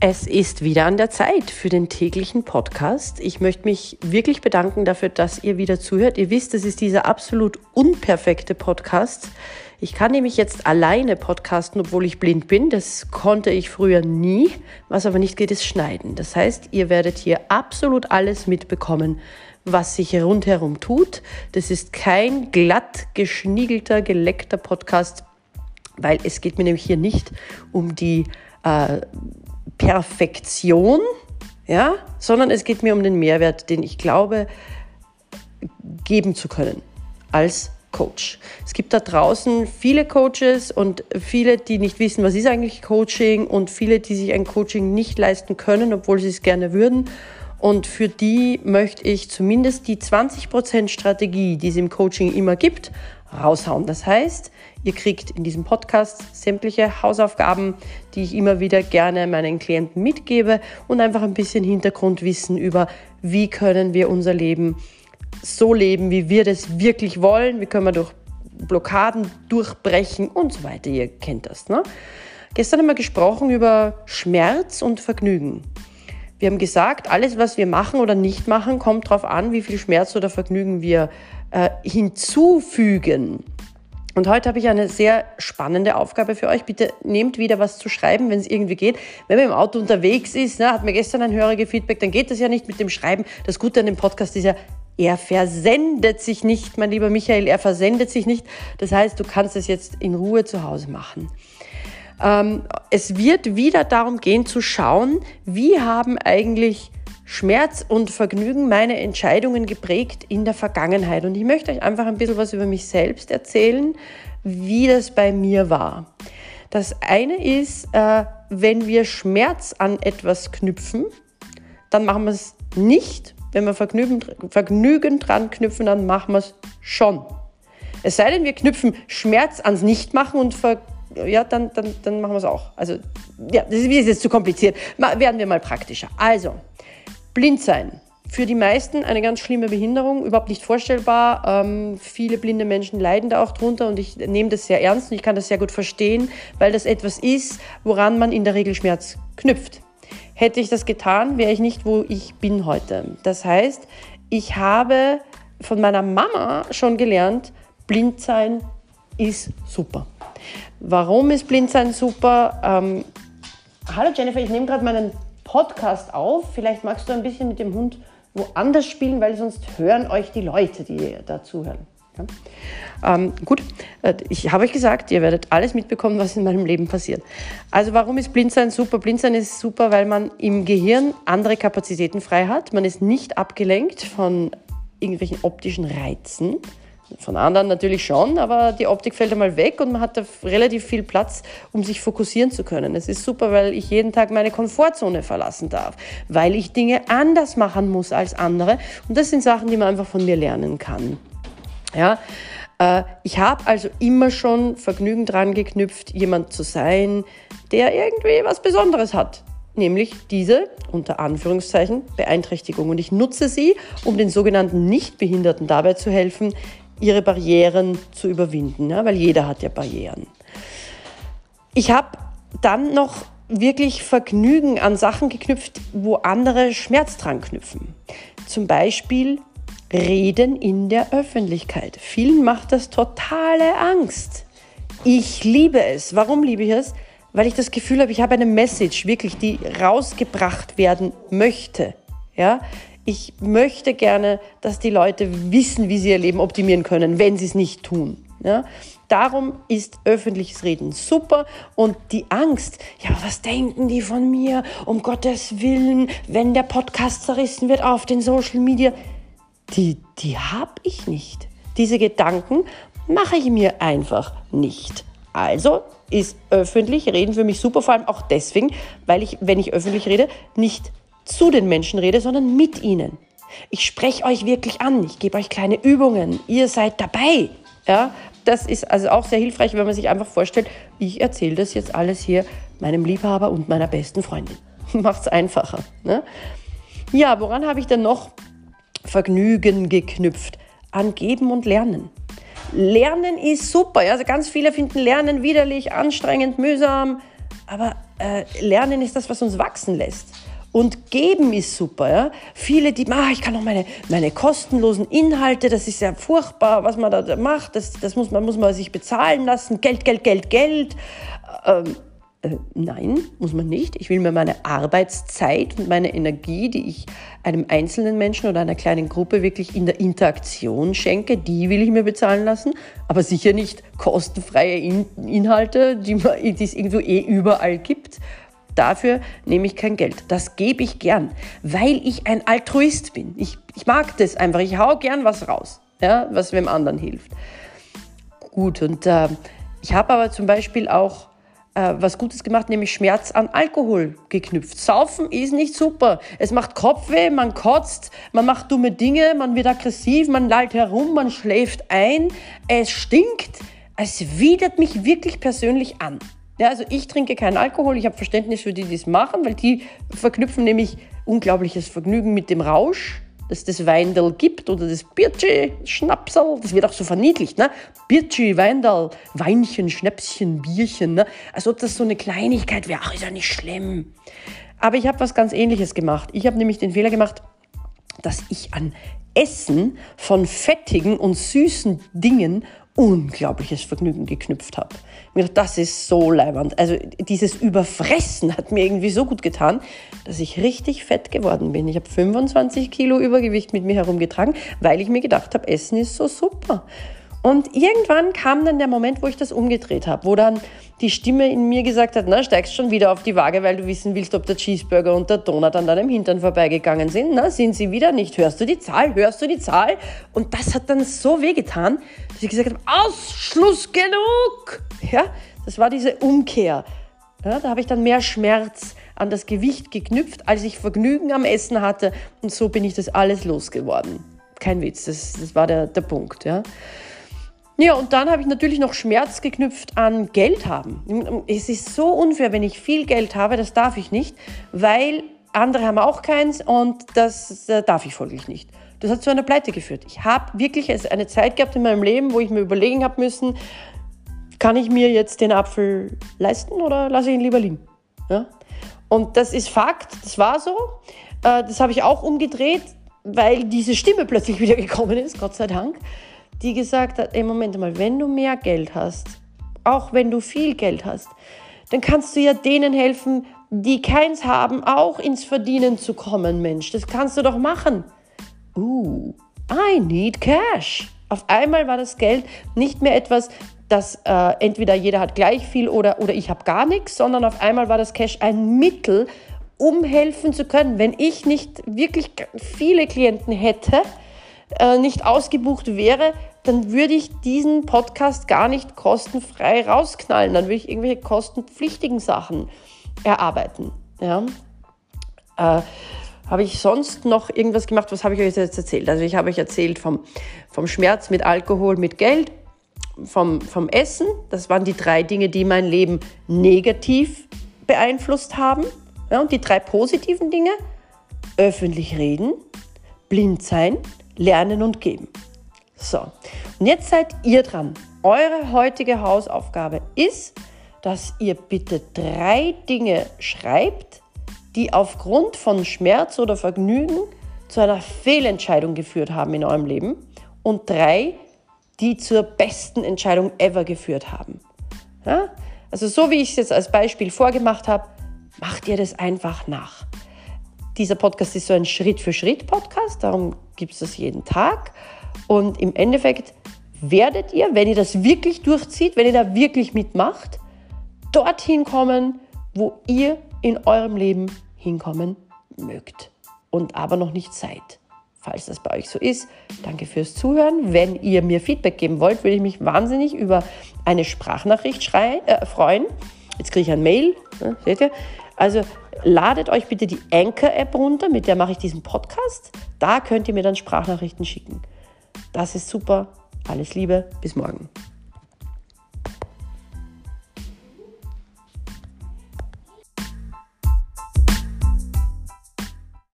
Es ist wieder an der Zeit für den täglichen Podcast. Ich möchte mich wirklich bedanken dafür, dass ihr wieder zuhört. Ihr wisst, es ist dieser absolut unperfekte Podcast. Ich kann nämlich jetzt alleine podcasten, obwohl ich blind bin. Das konnte ich früher nie. Was aber nicht geht, ist schneiden. Das heißt, ihr werdet hier absolut alles mitbekommen, was sich rundherum tut. Das ist kein glatt geschniegelter, geleckter Podcast, weil es geht mir nämlich hier nicht um die äh, Perfektion, ja, sondern es geht mir um den Mehrwert, den ich glaube, geben zu können als Coach. Es gibt da draußen viele Coaches und viele, die nicht wissen, was ist eigentlich Coaching und viele, die sich ein Coaching nicht leisten können, obwohl sie es gerne würden. Und für die möchte ich zumindest die 20% Strategie, die es im Coaching immer gibt, raushauen. Das heißt, ihr kriegt in diesem Podcast sämtliche Hausaufgaben, die ich immer wieder gerne meinen Klienten mitgebe und einfach ein bisschen Hintergrundwissen über, wie können wir unser Leben so leben, wie wir das wirklich wollen, wie können wir durch Blockaden durchbrechen und so weiter. Ihr kennt das. Ne? Gestern haben wir gesprochen über Schmerz und Vergnügen. Wir haben gesagt, alles, was wir machen oder nicht machen, kommt darauf an, wie viel Schmerz oder Vergnügen wir äh, hinzufügen. Und heute habe ich eine sehr spannende Aufgabe für euch. Bitte nehmt wieder was zu schreiben, wenn es irgendwie geht. Wenn man im Auto unterwegs ist, ne, hat mir gestern ein Hörer gefeedback, dann geht das ja nicht mit dem Schreiben. Das Gute an dem Podcast ist ja, er versendet sich nicht, mein lieber Michael, er versendet sich nicht. Das heißt, du kannst es jetzt in Ruhe zu Hause machen. Ähm, es wird wieder darum gehen zu schauen, wie haben eigentlich Schmerz und Vergnügen meine Entscheidungen geprägt in der Vergangenheit. Und ich möchte euch einfach ein bisschen was über mich selbst erzählen, wie das bei mir war. Das eine ist, äh, wenn wir Schmerz an etwas knüpfen, dann machen wir es nicht. Wenn wir Vergnügen, Vergnügen dran knüpfen, dann machen wir es schon. Es sei denn, wir knüpfen Schmerz ans Nichtmachen und ver ja, dann, dann, dann machen wir es auch. Also, ja, das ist jetzt zu kompliziert. werden wir mal praktischer. Also, Blind sein. Für die meisten eine ganz schlimme Behinderung, überhaupt nicht vorstellbar. Ähm, viele blinde Menschen leiden da auch drunter und ich nehme das sehr ernst und ich kann das sehr gut verstehen, weil das etwas ist, woran man in der Regel Schmerz knüpft. Hätte ich das getan, wäre ich nicht, wo ich bin heute. Das heißt, ich habe von meiner Mama schon gelernt, blind sein ist super. Warum ist blind sein super? Ähm, hallo Jennifer, ich nehme gerade meinen Podcast auf. Vielleicht magst du ein bisschen mit dem Hund woanders spielen, weil sonst hören euch die Leute, die da zuhören. Ja? Ähm, gut, äh, ich habe euch gesagt, ihr werdet alles mitbekommen, was in meinem Leben passiert. Also warum ist Blindsein super? Blindsein ist super, weil man im Gehirn andere Kapazitäten frei hat. Man ist nicht abgelenkt von irgendwelchen optischen Reizen. Von anderen natürlich schon, aber die Optik fällt einmal weg und man hat da relativ viel Platz, um sich fokussieren zu können. Es ist super, weil ich jeden Tag meine Komfortzone verlassen darf, weil ich Dinge anders machen muss als andere. Und das sind Sachen, die man einfach von mir lernen kann. Ja, äh, ich habe also immer schon Vergnügen dran geknüpft, jemand zu sein, der irgendwie was Besonderes hat nämlich diese, unter Anführungszeichen, Beeinträchtigung. Und ich nutze sie, um den sogenannten Nichtbehinderten dabei zu helfen, ihre Barrieren zu überwinden, ja, weil jeder hat ja Barrieren. Ich habe dann noch wirklich Vergnügen an Sachen geknüpft, wo andere Schmerz dran knüpfen. Zum Beispiel Reden in der Öffentlichkeit. Vielen macht das totale Angst. Ich liebe es. Warum liebe ich es? Weil ich das Gefühl habe, ich habe eine Message, wirklich, die rausgebracht werden möchte. Ja, ich möchte gerne, dass die Leute wissen, wie sie ihr Leben optimieren können, wenn sie es nicht tun. Ja? Darum ist öffentliches Reden super und die Angst, ja, was denken die von mir, um Gottes Willen, wenn der Podcast zerrissen wird auf den Social Media, die, die habe ich nicht. Diese Gedanken mache ich mir einfach nicht. Also ist öffentlich reden für mich super, vor allem auch deswegen, weil ich, wenn ich öffentlich rede, nicht zu den Menschen rede, sondern mit ihnen. Ich spreche euch wirklich an, ich gebe euch kleine Übungen, ihr seid dabei. Ja, das ist also auch sehr hilfreich, wenn man sich einfach vorstellt, ich erzähle das jetzt alles hier meinem Liebhaber und meiner besten Freundin. Macht es einfacher. Ne? Ja, woran habe ich denn noch Vergnügen geknüpft? An Geben und Lernen. Lernen ist super. Also ganz viele finden Lernen widerlich, anstrengend, mühsam. Aber äh, Lernen ist das, was uns wachsen lässt. Und geben ist super. Ja? Viele, die, ah, ich kann noch meine, meine kostenlosen Inhalte, das ist ja furchtbar, was man da macht, das, das muss, man, muss man sich bezahlen lassen. Geld, Geld, Geld, Geld. Ähm, äh, nein, muss man nicht. Ich will mir meine Arbeitszeit und meine Energie, die ich einem einzelnen Menschen oder einer kleinen Gruppe wirklich in der Interaktion schenke, die will ich mir bezahlen lassen. Aber sicher nicht kostenfreie in Inhalte, die, die es irgendwo eh überall gibt. Dafür nehme ich kein Geld. Das gebe ich gern, weil ich ein Altruist bin. Ich, ich mag das einfach. Ich hau gern was raus, ja, was wem anderen hilft. Gut, und äh, ich habe aber zum Beispiel auch äh, was Gutes gemacht, nämlich Schmerz an Alkohol geknüpft. Saufen ist nicht super. Es macht Kopfweh, man kotzt, man macht dumme Dinge, man wird aggressiv, man lallt herum, man schläft ein. Es stinkt. Es widert mich wirklich persönlich an. Ja, also ich trinke keinen Alkohol, ich habe Verständnis für die, die das machen, weil die verknüpfen nämlich unglaubliches Vergnügen mit dem Rausch dass das Weindal gibt oder das Birchi, Schnapsal, das wird auch so verniedlicht, ne? Birchi, Weindal, Weinchen, Schnäpschen, Bierchen, ne? Als ob das so eine Kleinigkeit wäre, ach, ist ja nicht schlimm. Aber ich habe was ganz ähnliches gemacht. Ich habe nämlich den Fehler gemacht, dass ich an Essen von fettigen und süßen Dingen unglaubliches Vergnügen geknüpft habe. Mir gedacht, das ist so leibend. Also dieses Überfressen hat mir irgendwie so gut getan, dass ich richtig fett geworden bin. Ich habe 25 Kilo Übergewicht mit mir herumgetragen, weil ich mir gedacht habe, Essen ist so super. Und irgendwann kam dann der Moment, wo ich das umgedreht habe, wo dann die Stimme in mir gesagt hat, na, steigst schon wieder auf die Waage, weil du wissen willst, ob der Cheeseburger und der Donut an deinem Hintern vorbeigegangen sind. Na, sind sie wieder nicht? Hörst du die Zahl? Hörst du die Zahl? Und das hat dann so wehgetan, dass ich gesagt habe, Ausschluss genug! Ja, das war diese Umkehr. Ja, da habe ich dann mehr Schmerz an das Gewicht geknüpft, als ich Vergnügen am Essen hatte. Und so bin ich das alles losgeworden. Kein Witz, das, das war der, der Punkt. Ja. Ja, und dann habe ich natürlich noch Schmerz geknüpft an Geld haben. Es ist so unfair, wenn ich viel Geld habe, das darf ich nicht, weil andere haben auch keins und das darf ich folglich nicht. Das hat zu einer Pleite geführt. Ich habe wirklich eine Zeit gehabt in meinem Leben, wo ich mir überlegen habe müssen, kann ich mir jetzt den Apfel leisten oder lasse ich ihn lieber liegen? Ja? Und das ist Fakt, das war so. Äh, das habe ich auch umgedreht, weil diese Stimme plötzlich wieder gekommen ist, Gott sei Dank die gesagt hat, ey, Moment mal, wenn du mehr Geld hast, auch wenn du viel Geld hast, dann kannst du ja denen helfen, die keins haben, auch ins Verdienen zu kommen, Mensch. Das kannst du doch machen. Uh, I need cash. Auf einmal war das Geld nicht mehr etwas, das äh, entweder jeder hat gleich viel oder, oder ich habe gar nichts, sondern auf einmal war das Cash ein Mittel, um helfen zu können. Wenn ich nicht wirklich viele Klienten hätte, äh, nicht ausgebucht wäre, dann würde ich diesen Podcast gar nicht kostenfrei rausknallen. Dann würde ich irgendwelche kostenpflichtigen Sachen erarbeiten. Ja? Äh, habe ich sonst noch irgendwas gemacht? Was habe ich euch jetzt erzählt? Also ich habe euch erzählt vom, vom Schmerz mit Alkohol, mit Geld, vom, vom Essen. Das waren die drei Dinge, die mein Leben negativ beeinflusst haben. Ja, und die drei positiven Dinge, öffentlich reden, blind sein lernen und geben. So, und jetzt seid ihr dran. Eure heutige Hausaufgabe ist, dass ihr bitte drei Dinge schreibt, die aufgrund von Schmerz oder Vergnügen zu einer Fehlentscheidung geführt haben in eurem Leben und drei, die zur besten Entscheidung ever geführt haben. Ja? Also so wie ich es jetzt als Beispiel vorgemacht habe, macht ihr das einfach nach. Dieser Podcast ist so ein Schritt-für-Schritt-Podcast, darum gibt es das jeden Tag. Und im Endeffekt werdet ihr, wenn ihr das wirklich durchzieht, wenn ihr da wirklich mitmacht, dorthin kommen, wo ihr in eurem Leben hinkommen mögt und aber noch nicht seid. Falls das bei euch so ist, danke fürs Zuhören. Wenn ihr mir Feedback geben wollt, würde ich mich wahnsinnig über eine Sprachnachricht äh, freuen. Jetzt kriege ich ein Mail, ne, seht ihr? Also ladet euch bitte die Anchor-App runter, mit der mache ich diesen Podcast. Da könnt ihr mir dann Sprachnachrichten schicken. Das ist super. Alles Liebe, bis morgen.